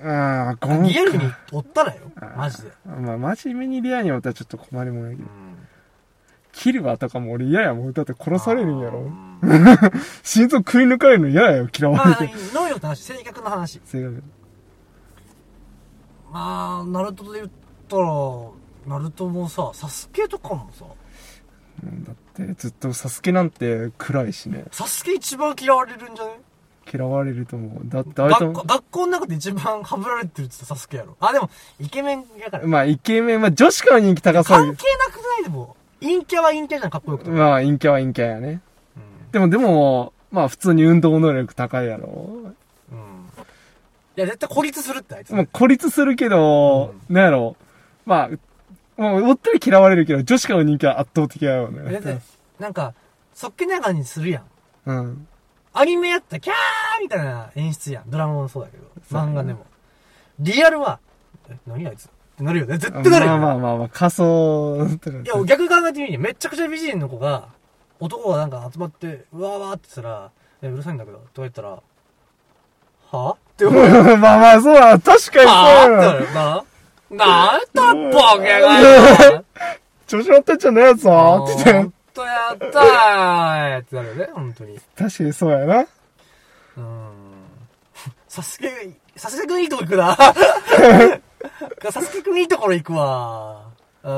ああ、ゴ。リアルにおったらよ。マジで。まあ、真面目にリアにおったらちょっと困りもんやけど。うん。キルバーとかも俺嫌やもん。だって殺されるんやろ。うん 心臓食い抜かれるの嫌やよ、嫌わまあれて。、能力の話、性格の話。性格まあ、ナルトで言ったら、ナルトもさ、サスケとかもさ、うんだってずっとサスケなんて暗いしね。サスケ一番嫌われるんじゃね？嫌われると思う。だってあいつ学校、学校の中で一番ハブられてるってサスケやろ。あ、でも、イケメンやから。まあ、イケメン、まあ、女子から人気高そう関係なくないでも。陰キャは陰キャじゃん、かっこよくて。うん。まあ、陰キャは陰キャやね。でも、でも、まあ、普通に運動能力高いやろ。うん。いや、絶対孤立するって、あいつ。まあ、孤立するけど、なんやろ。まあ、もう、おったり嫌われるけど、女子からの人気は圧倒的やよね。なんか、そっけながらにするやん。うん。アニメやったらキャーみたいな演出やん。ドラマもそうだけど。漫画でも。リアルは、え、何あいつ？ってなるよね。絶対なるよ、ね。まあまあまあまあ、仮想とか。いや、逆考えてみて、めっちゃくちゃ美人の子が、男がなんか集まって、うわーわーって言ったら、え、うるさいんだけど、とか言ったら、は？ぁって思う。は まあまあ、そうだ。確かにそうぁやな。ってなるな。なんだ、ボケがよ。調子乗ってんじゃねえぞって言って。とやったーってなるよね、本当に。確かにそうやな。うん。サスケ、サスケくんいいとこ行くな。サスケくんいいところ行くわ。あ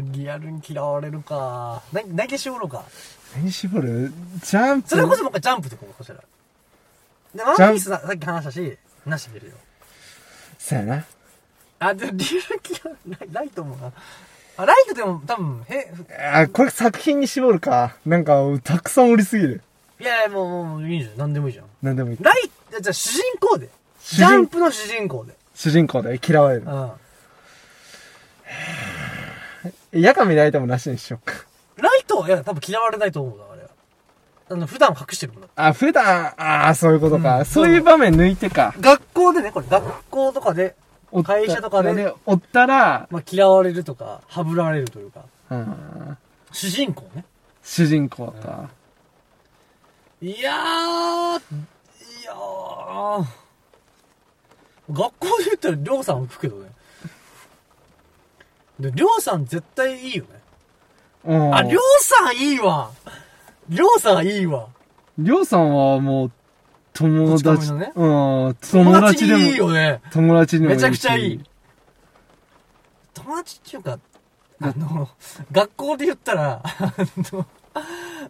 ー、リアルに嫌われるか。な、何消しおろうか。何絞るジャンプ？それこそもう一回ジャンプでこう、こちら。で、ワンピースささっき話したし、なしでるよ。そうやな。あ、でもリアル嫌ライライトもな。あ、ライトでも多分、へ、あ、これ作品に絞るか。なんか、たくさんおりすぎる。いやいや、もう、もういいじゃん。何でもいいじゃん。なんでもいい。ライト、じゃあ主人公で。ジャンプの主人公で。主人公で嫌われるう。ん。ヤカミライトもなしにしようか。ライトはいや、多分嫌われないと思うな、あれは。あの、普段隠してるもんだってあ、普段、ああ、そういうことか。うんそういう場面抜いてか。学校でね、これ、学校とかで、会社とかで、おったら、まあ、嫌われるとか、はぶられるというか、うん、主人公ね。主人公か。いやー、いやー、学校で言ったら、りょうさん浮くけどね。で、りょうさん絶対いいよね。うん。あ、りょうさんいいわ。りょうさんいいわ。りょうさんはもう、友達、ねうん、友友達でも、いいよね。友達にもめちゃくちゃいしい。友達っていうか、あの、学校で言ったら、あの、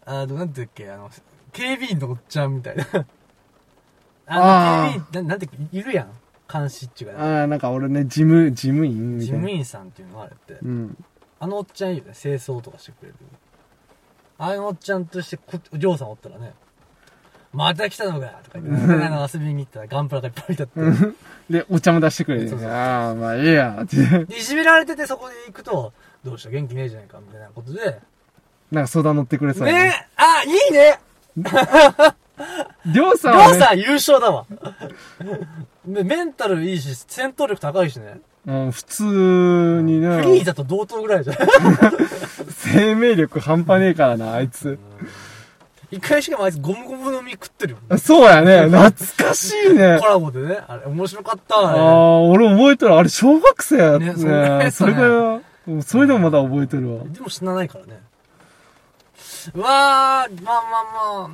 あの、なんていうっけ、あの、警備員のおっちゃんみたいな。あの、警備員、ななんていうか、いるやん。監視っていうか、ああ、なんか俺ね、事務、事務員み事たいな。務員さんっていうのはあれって。うん。あのおっちゃんいいよね。清掃とかしてくれる。あのおっちゃんとしてこ、りょうさんおったらね、また来たのかとか言って、あの遊びに行ったらガンプラがいっぱい置いてあって。で、お茶も出してくれるそうそうああ、まあ、ええや、って。でいじめられててそこで行くと、どうした？元気ねえじゃないかみたいなことで。なんか相談乗ってくれそうやねえあ、いいね りょうさんりょうさん優勝だわ。で メンタルいいし、戦闘力高いしね。うん、普通にフリーね、だと同等ぐらいじゃん。生命力半端ねえからな、あいつ。一回しかもあいつゴムゴムの実食ってるよ。そうやね、懐かしいねコ。ラボでね。あれ、面白かったあ。あ、俺覚えてる。あれ、小学生やったねそね。それが、うんそれでもまだ覚えてるわ。でも死なないからね。うわー、まあまあまあ。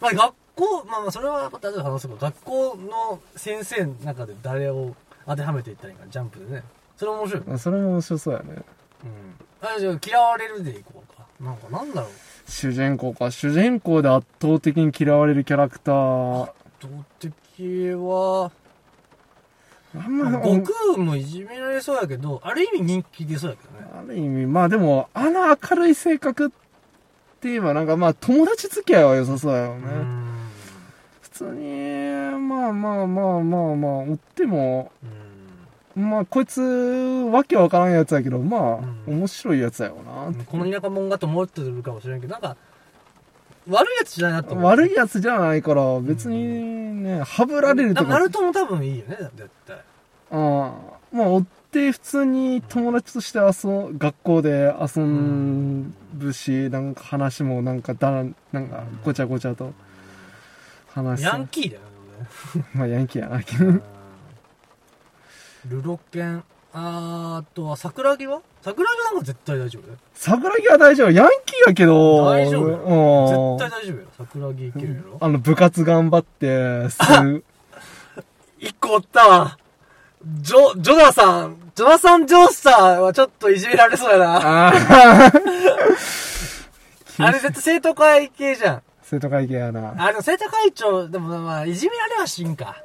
まあ学校、まあまあそれはまた後で話すけど、学校の先生の中で誰を当てはめていったらいいかな、ジャンプでね。それ面白いそれも面白そうやね。うん。あ、じゃあ嫌われるでいこうか。なんかなんだろう。主人公か。主人公で圧倒的に嫌われるキャラクター。動的は、あんま、悟空もいじめられそうやけど、ある意味人気出そうやけどね。ある意味、まあでも、あの明るい性格って言えばなんかまあ友達付き合いは良さそうやよね。うん。普通に、まあまあまあまあまあ、追っても、うん。まあこいつ、わけわからんやつやけど、まあ、うん面白いやつやよな。この田舎者がと思ってるかもしれんけど、なんか、悪いやつじゃないなと思う。悪いやつじゃないから、別にね、はぶられるとか。ナルトも多分いいよね、絶対。ああまあ、追って普通に友達として遊ん、学校で遊ぶし、なんか話もなんかだら、なんかごちゃごちゃと話す。ヤンキーだよね、まあ、ヤンキーやな。ルロケン、あとは桜木は？桜木なんか絶対大丈夫？だよ。桜木は大丈夫。ヤンキーやけど、大丈夫ようん絶対大丈夫よ。桜木いけるやろ？あの、部活頑張って、すぐ、一個おったわ。ジョ、ジョナサン、ジョナサン・ジョースターはちょっといじめられそうやな。ああ、あれ絶対生徒会系じゃん。生徒会系やな。あ、でも生徒会長、でもまあ、いじめられはしんか。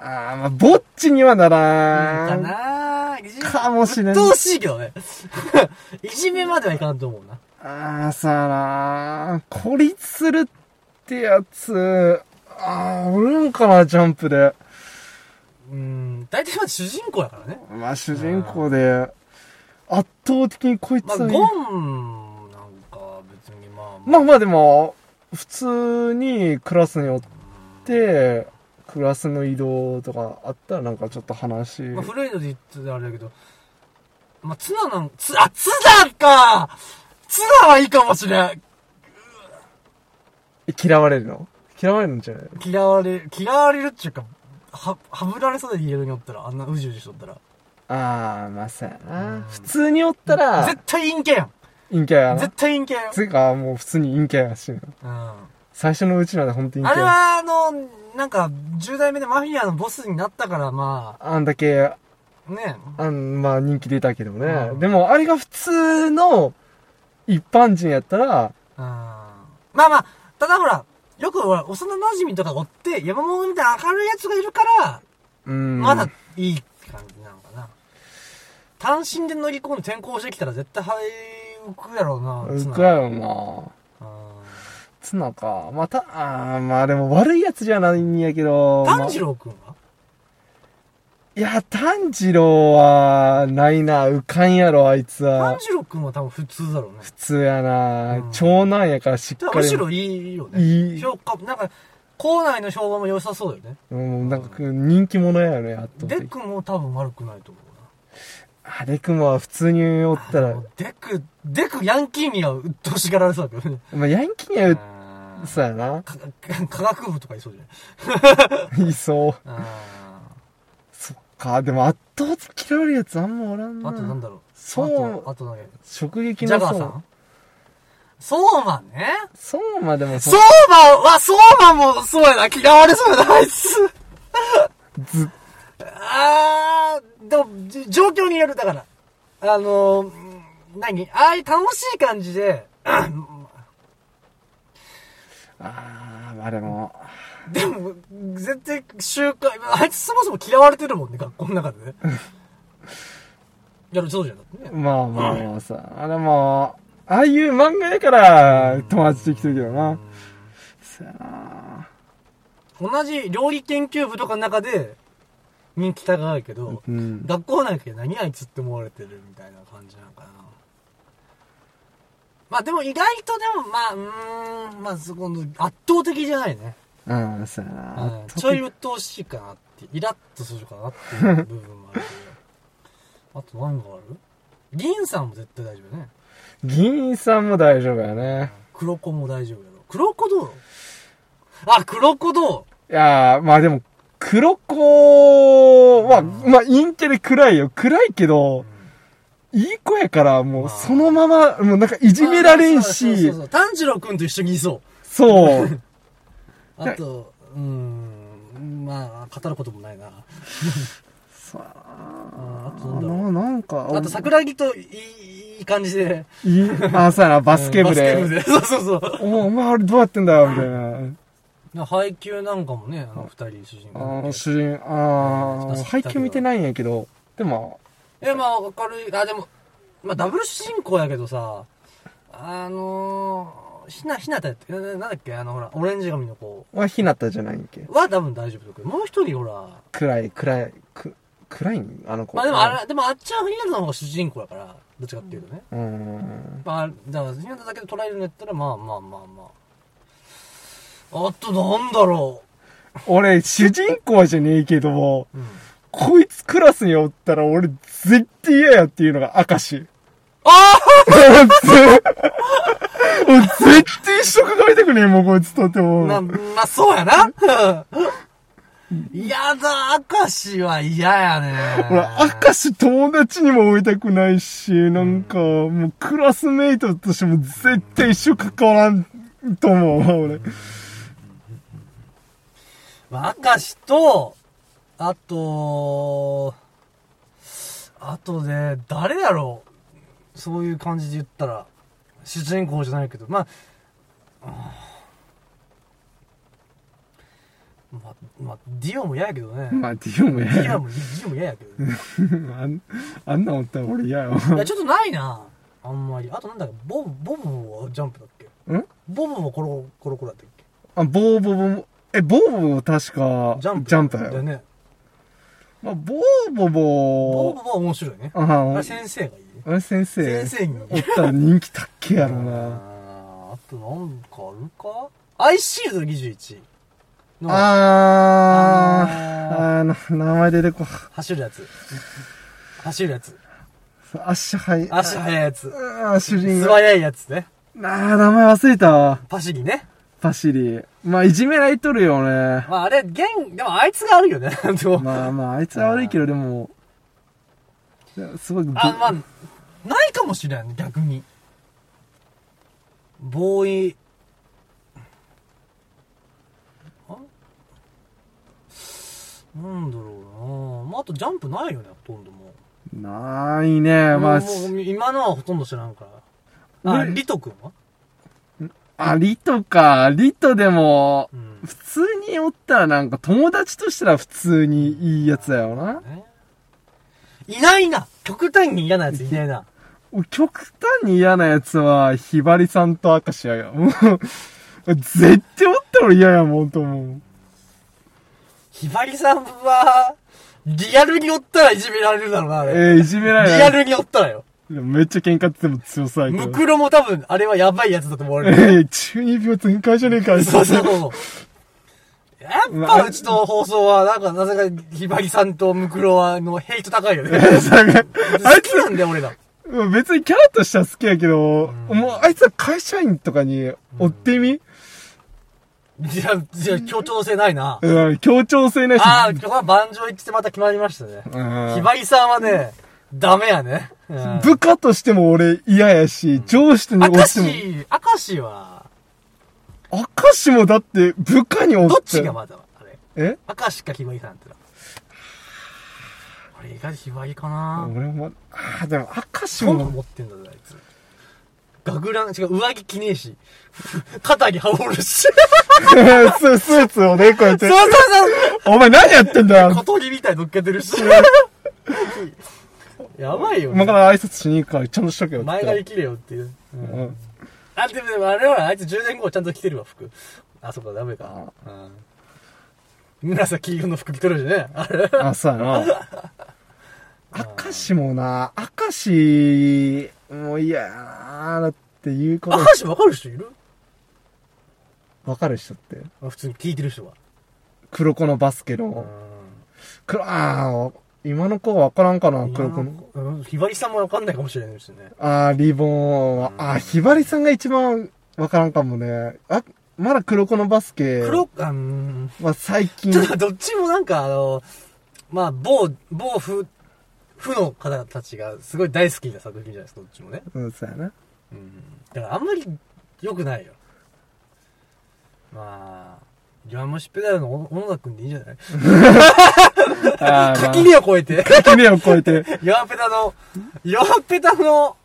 ああ、まあ、ぼっちにはなからん。なぁ。いじめかもしれん鬱陶しいけどね。いじめまではいかんと思うな。ああ、さあな孤立するってやつ、ああ、おるんかな、ジャンプで。うん、大体まあ主人公やからね。まあ、主人公で、圧倒的にこいつまあ、はゴンなんか別にまあ、まあまあでも、普通にクラスにおって、クラスの移動とかあったらなんかちょっと話。まあ、古いので言ってあれだけど、まあ、ツナなん、ツ、あ、ツナかツナはいいかもしれん。え嫌われるの？嫌われるんじゃない？嫌われ、嫌われるっていうか、は、はぶられそうで言えるようになったら、あんなうじうじしとったら。ああ、まあそうやうな。ん普通におったら、絶対陰キャやん。陰キャやな絶。対陰キャやん。つうか、もう普通に陰キャやしな。うん。最初のうちなんで本当にあれ陰キャや。は、あの、なんか、10代目でマフィアのボスになったから、まあんだけ、あ、ね。あんまあ人気出たけどね。うんでも、あれが普通の一般人やったら、うん。まあまあ、ただほら、よくほら、幼馴染とかがおって、山本みたいな明るいやつがいるから、うん。まだいい感じなのかな。単身で乗り込んで転校してきたら絶対肺浮くやろうな。浮くやろな。うんツナか。また、あーまあでも悪いやつじゃないんやけど。炭治郎くんは、まいや、炭治郎は、ないな。浮かんやろ、あいつは炭。治郎くんは多分普通だろうね。普通やな、うん長男やからしっかり。むしろいいよね。いい評価、なんか、校内の評判も良さそうだよね。うん、なんか人気者やね、圧倒的。デクも多分悪くないと思うあ、デクも普通におっな。たらデク、デクヤンキーには鬱陶しがられそうだけどね。まあ、ヤンキーにはう、あーそうやな。か 科学部とかいそうじゃない いそう。あそっか、でも圧倒的嫌われるやつあんまおらんーな。あとなんだろう。そうあと、あと何直撃ジャのそう。ガーさん？そうまんね？そうまでもそうまんは、そうまんもそうやな。嫌われそうやな、あいつ。ず、あー、でも、じ状況による、だから。あのー、うん何？ああいう楽しい感じで、あー、まあでも、でも、絶対、集会、あいつそもそも嫌われてるもんね、学校の中でね。やるそうじゃん、だってね。まあまあまあさ、あれも、ああいう漫画やから友達できてるけどな。そやな同じ料理研究部とかの中で、人気高いけど、うん。学校なんかで何あいつって思われてるみたいな感じなのかな。まあでも意外とでも、まあ、うーん、まあそこの圧倒的じゃないね。うん、そやうな。ん、ちょい鬱陶しいかなって、イラッとするかなっていう部分もあるけど。あと何がある？銀さんも絶対大丈夫ね。銀さんも大丈夫やね。黒子も大丈夫やろ。黒子どう？あ、黒子どいやー、まあでも、黒子は、まあ陰キャで暗いよ。暗いけど、いい子やから、もうそのまま、もうなんかいじめられんあそうそうしそ、う炭治郎くんと一緒にいそう。そう。あと、うーん、まあ、語ることもないな。そうやああとな。ななんか、あと、桜木といいいい感じで。いい、あ、そうやな、バスケ部 バスケ部で。で。そうそうそう。おお前あれどうやってんだよ、みたいな。配給なんかもね、あの二人主人あ公ー。主人、あー、配給見てないんやけど、でも、え、まあ、明るい、あ、でも、まあ、ダブル主人公やけどさ、あのー、ひな、ひなたやって、ななんだっけ？あの、ほら、オレンジ髪の子はひなたじゃないんけ？は多分大丈夫だけど、もう一人ほら、暗い、暗い、く、暗いん？あの子。まあでもあれ、でもあっちはひなたの方が主人公やから、どっちかっていうとね。うーん。まあ、だから、ひなただけで捉えるんだったら、まあまあまあまあ。あと、なんだろ俺、主人公じゃねえけども、う。うん。こいつクラスにおったら俺絶対嫌やっていうのが明石。あもう絶対一生関わりたくねえもん、こいつとっても。あまあ、まあ、そうやな。やだ、明石は嫌やね。俺、明石友達にも置いたくないし、なんか、もうクラスメイトとしても絶対一生関わらんと思うわ、俺。まあ、明石と、あと、あとね、誰やろ？うそういう感じで言ったら、主人公じゃないけど、まあ、まあ、まあ、ディオも嫌やけどね。まあ、ディオもデ嫌や。ィオも、ディオも嫌やけどね。あんあんなんおったら俺嫌やわ。いや、ちょっとないな。あんまり。あとなんだっけ、ボブ、ボブはジャンプだっけ？ん？ボブもコロコロコロだったっけ？あ、ボーボボも、え、ボーボボ確か、ジャンプ。ジャンプだよ。ね。まあ、ボーボボボ、ブは面白いね。あああれ先生がいいね。あれ先生、先生に。おったら人気たっけやろあな。ーあとなんかあるか？アイシールド21のあー、ああー、な名前出てこ、走るやつ。走るやつ。足速い。足速いやつ。あー、主人素が。早いやつね。あー、名前忘れたわ。パシリね。パシリ。まあ、いじめられとるよね。まああれ、現、でもあいつがあるよね。まあまあ、あいつは悪いけど、でも、すごい、あ、まあ、ないかもしれん、逆に。ボーイ、あ？なんだろうなまあ、あとジャンプないよね、ほとんどもう。ないね。まあ、今のはほとんど知らんから。あ、俺リト君は？あ、リトか。リトでも、うん。普通におったらなんか友達としたら普通にいいやつだよな。ねいないな極端に嫌なやついないな。極端に嫌なやつは、ひばりさんと明石やよ。もう、絶対おったら嫌やもんと思う。ひばりさんは、リアルにおったらいじめられるだろうな、あれ。えー、いじめられない。リアルにおったらよ。めっちゃ喧嘩ってても強そうやけど。ムクロも多分、あれはやばいやつだと思われえる。ー、中二病全開じゃねえか、そうそうそう。やっぱうちの放送は、なんか、なぜか、ひばりさんとムクロは、の、ヘイト高いよね。あい好きなんだよ、俺ら。つ、別にキャラとしては好きやけど、もうあいつは会社員とかに追ってみ、じゃあ、じゃあ、協調性ないな。うん、協調性ないし。ああ、今日は盤上一致でまた決まりましたね。うんひばりさんはね、ダメやね。うん部下としても俺嫌やし、上司に明落ちても。石、明石は、明石もだって部下におって。どっちがまだ、あれ？え？明石かひばりさんっての。あれ、意外とひばりかな俺も、ああ、でも明石も、思ってんだぜ、あいつ。学ラン、違う、上着着ねえし。肩に羽織るし。ススーツをね、こうやってそう。そうそう。お前何やってんだよ小鳥みたいに乗っけてるし。やばいよ、ね。今から挨拶しに行くから、ちゃんとしとけよって。前が生きれよっていう。うん。あ、でもでもあれはあいつ10年後ちゃんと着てるわ、服。あ、そっか、ダメか。うん。紫色の服着てるしね。あれ。あ、そうやな。明石もな、明石、もう嫌やなだって言うこと明石わかる人いる？わかる人って。あ普通に聞いてる人は。黒子のバスケうんの。黒、あー今の子わからんかな、黒子の。うん。ひばりさんもわかんないかもしれないですね。あーリボンは、あーひばりさんが一番わからんかもね。あ、まだ黒子のバスケ黒、あうん。は最近ちょっとどっちもなんかあの、まあ、某、某府、府の方たちがすごい大好きな作品じゃないですか、どっちもね。うん、そうやな。うん。だからあんまり良くないよ。まあ、弱虫ペダルの小野田くんでいいんじゃない？あー、垣根を越えて、垣根を越えて。弱ペダの、弱ペダの、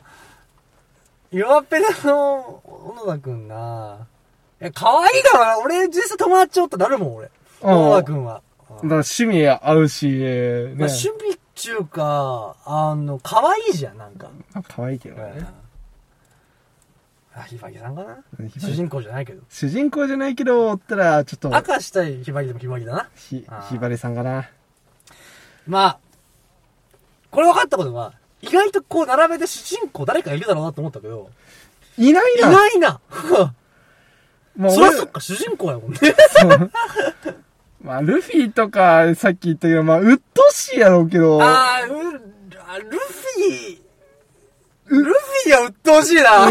弱ペダの小野田くんなえ、可愛いだろな。俺、実際友達おったらなるもん、俺。小野田くんは。だから趣味合うし、ね。まあ、趣味っちゅうか、あの、可愛いじゃん、なんか。まあ可愛いけどね。あ、ひばりさんかな？主人公じゃないけど。主人公じゃないけど、おったら、ちょっと、赤したいひばりでもひばりだな。ひひばりさんかな。まあ、これ分かったことは、意外とこう並べて主人公誰かいるだろうなと思ったけど、いいないな。ないな。まあそりゃそっか、主人公やもんね。まあ、ルフィとか、さっき言ったけど、まあ、うっとうしいやろうけど、あー、う、あルフィ、ルフィは鬱陶しいな。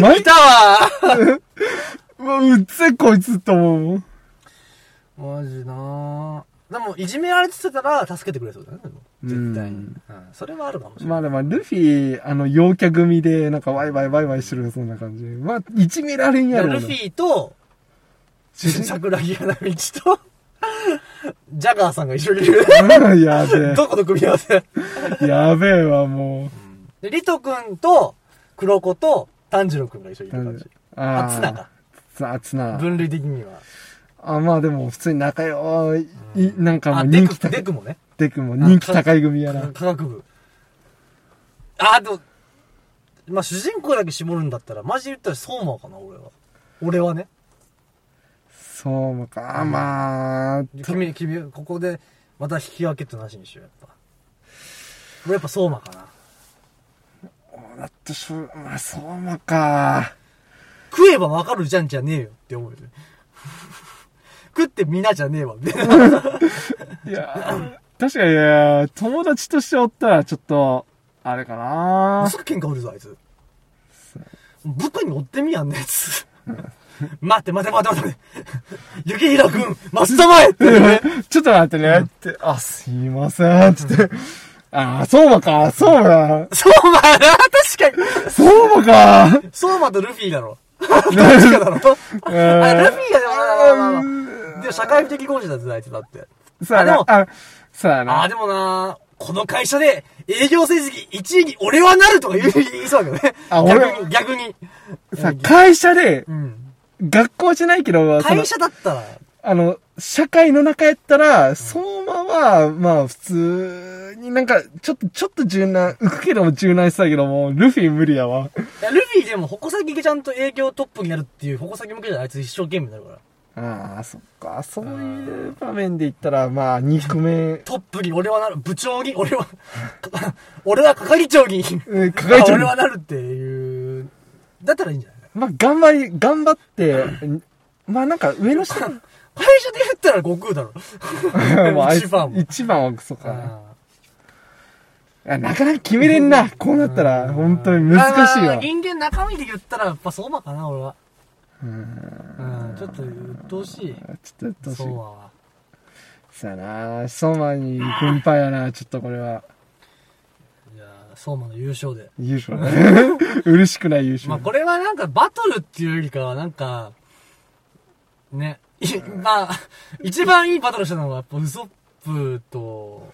まいたわ。うわうっぜこいつと思う。マジなぁ。でも、いじめられてたら助けてくれそうだね。絶対に。ううんん。それはあるかもしれない。まあでも、ルフィ、あの、陽キャ組で、なんか、ワイワイワイワイしてるそんな感じ。まあ、いじめられんやろ。ルフィと、桜木花道と、ジャガーさんが一緒にいる。うんやべどこの組み合わせ？え。やべえわ、もで、リト君と、黒子と、炭治郎君が一緒にいる感じ。う。あ、あツナか。つな、つな。分類的には。あ、まあでも、普通に仲良い、いなんかもあ、う人気高い。デクもね。デクも人気高い組やな。科学部。あ、あと、まあ、主人公だけ絞るんだったら、マジで言ったら相馬かな、俺は。俺はね。そうか、まあ、君、君、ここで、また引き分けってなしにしよう、やっぱ。俺やっぱ相馬かな。だってしょ、まあ、そうまか。食えばわかるじゃんじゃねえよって思うよね。食ってみなじゃねえわ、みたいな。いや、確かにね、友達としておったら、ちょっと、あれかなすぐ喧嘩売るぞ、あいつ。部下に追ってみやんね、あいつ。待って待って待って待って。雪平くん、待ちたまえってね。ちょっと待ってね、って、あ、すいません、つって。あ、そうまか、そうまか、相馬な、確かに。そうまか。相馬とルフィだろ。どっちかだろ。あ、ルフィがでも、でも社会的合事だぜ、あいつだって。そうやな、あ、そうやあ、な。でもな、この会社で営業成績1位に俺はなるとか言う言いそうだけどね。あ俺逆に、逆に。さ、会社で、うん。学校じゃないけど、会社だったら、あの、社会の中やったら、相馬は、まあ、普通になんか、ちょっと、ちょっと柔軟、浮くけども柔軟したけども、ルフィ無理やわ。いやルフィでも矛先がちゃんと営業トップになるっていう矛先向けじゃあいつ一生懸命になるから。ああ、そっか。そういう場面で言ったら、まあ、憎め、トップに俺はなる、部長に俺は、俺は係長に、うん係長に俺はなるっていう、だったらいいんじゃない？まあ、頑張り、頑張って、まあなんか上の人、会社で言ったら悟空だろ。一 番も一番はクソか。ああなかなか決めれんな。こうなったら、本当に難しいわ。まあ人間中身で言ったらやっぱ相馬かな、俺は。うんうん、ちょっと鬱陶しい。ちょっとどうしよう。相馬は。そうやな。相馬に軍配やな、ちょっとこれは。いや相馬の優勝で。優勝だね。嬉しくない優勝。まあこれはなんかバトルっていうよりかはなんか、ね、いまあ、一番いいバトルしたのはやっぱウソップと、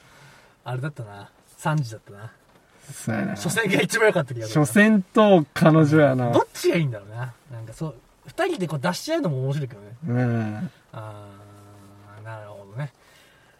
あれだったな。サンジだったな。そうやな。初戦が一番良かった気がする。初戦と彼女やなど。っちがいいんだろうな。なんかそう、二人でこう出し合うのも面白いけどね。うん。あー、なるほどね。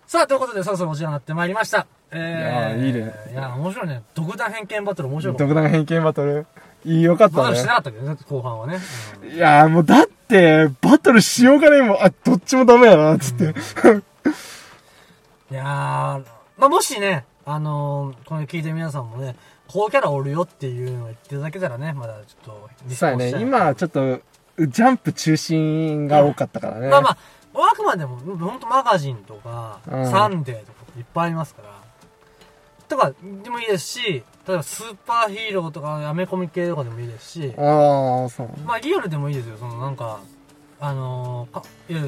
さあ、ということで、そろそろお時間になってまいりました。えー、いやーいいね。いやー、面白いね。独断偏見バトル面白い。独断偏見バトル。いいよかったバトルしてなね。かったけどね、後半はね。うんいやーもうだって、バトルしようがないもん。あ、どっちもダメやな、つって。いやー、まあ、もしね、あのー、これ聞いてる皆さんもね、こうキャラおるよっていうのを言っていただけたらね、まだちょっとリスそうやね。今、ちょっと、ジャンプ中心が多かったからね。まあまあ、あくまでも、ほんとマガジンとか、うんサンデーとかいっぱいありますから。とか、でもいいですし、例えばスーパーヒーローとか、アメコミ系とかでもいいですし、ああ、そう。まあリアルでもいいですよ、そのなんか、あのー、かいわ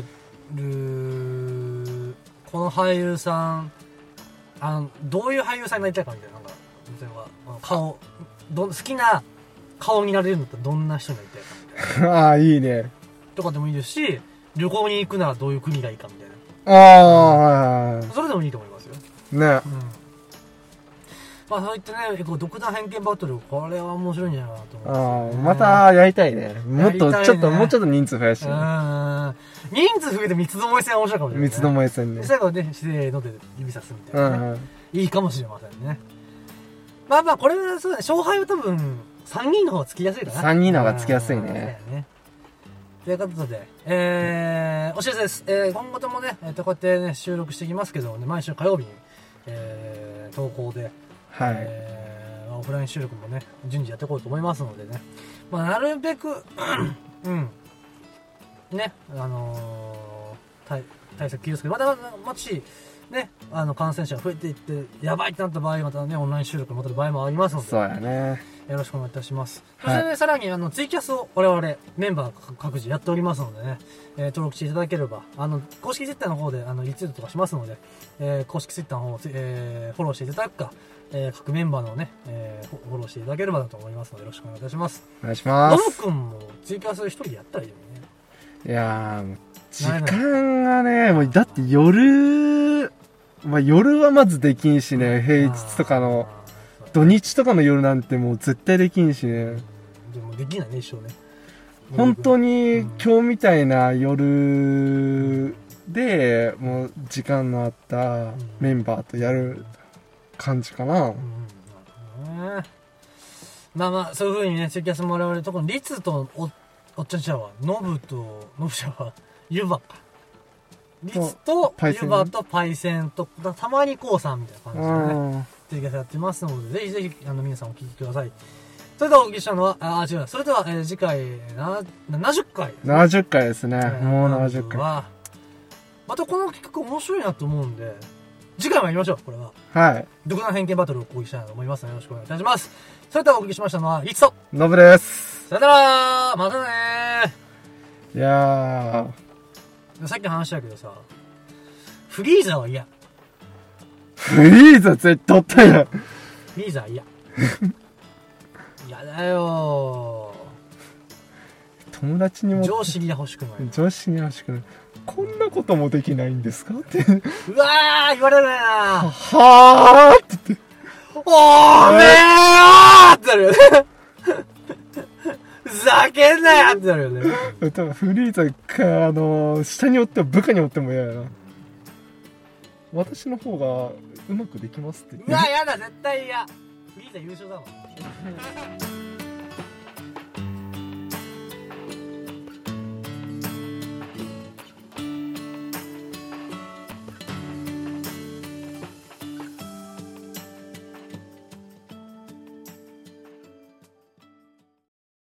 ゆる、この俳優さん、あの、どういう俳優さんになりたいかみたいな、なんか、例えば、あの顔、ど、好きな顔になれるんだったらどんな人になりたいかみたいな。ああ、いいね。とかでもいいですし、旅行に行くならどういう国がいいかみたいああ、はいはな。それでもいいと思いますよ。い。ね。うん。まあそういったね、こう独断偏見バトル、これは面白いんじゃないかなと思ね、またやりたいね。もっと、ねちょっと、もうちょっと人数増やしてう。ん。人数増えて三つどもえ戦面白いかもしれない、ね。三つどもえ戦ねで。最後ね、せーので指さすみたいな、ね。いいかもしれませんね。まあまあ、これはそうだね、勝敗は多分、3人の方がつきやすいかな。三人の方がつきやすいね。ということで、えー、お知らせです。えー、今後ともね、えーと、こうやってね、収録していきますけど、ね、毎週火曜日に、えー、投稿で、はい。えーオフライン収録もね、順次やっていこうと思いますのでね。まあ、なるべく、うん、ね、あのー対、対策気をつけて、また、もし、ね、あの、感染者が増えていって、やばいってなった場合、またね、オンライン収録に戻る場合もありますので、そうやね。よろしくお願いいたします。そはいしてね、さらに、あの、ツイキャスを我々、メンバー各自やっておりますのでね、えー登録していただければ、あの、公式ツイッターの方で、あの、リツイートとかしますので、えー公式ツイッターの方をつ、えーフォローしていただくか、えー各メンバーのね、えーフォローしていただければなと思いますので、よろしくお願いいたします。お願いしノます。ブくんもツイキャス一人でやったらいいよね。いやー、時間がね、もうだって夜、まあ夜はまずできんしね、平日とかの。土日とかの夜なんてもう絶対できんしね。でもできないね、一生ね。本当に。今日みたいな夜で、もう時間のあったメンバーとやる感じかな。うん、なるほどね。まあまあ、そういう風にね、ツイキャスも我々、特にリツとおおっちゃんちゃんは、ノブと、ノブちゃんは、ユバか。リツと、ユバとパイセンと、だたまにこうさんみたいなう感じでね、ん。ツイキャスやってますので、ぜひぜひ、あの、皆さんお聞きください。それではお聞きしたのは、あ、違う。それでは、えー次回、な、70回。70回ですね。えーもう70回。は、またこの企画面白いなと思うんで、次回もやりましょう、これは。はい。独断偏見バトルをお聞きしたいなと思いますので、よろしくお願いいたします。それではお聞きしましたのは、リツと、ノブです。それでは、またねいやー、さっきの話だけどさ、フリーザは嫌。フリーザ絶対おったやん。フリーザは嫌。嫌だよ友達にも、上司に欲しくない。上司に欲しくない。こんなこともできないんですか？って。うわー言われるなはーって言って。おーめーってなるよね。ふざけんなよってなるよね。多分フリーザか、あの、下におっても部下におっても嫌やな。私の方がうまくできますって言ってうわ、やだ、絶対嫌。フリーザ優勝だもん。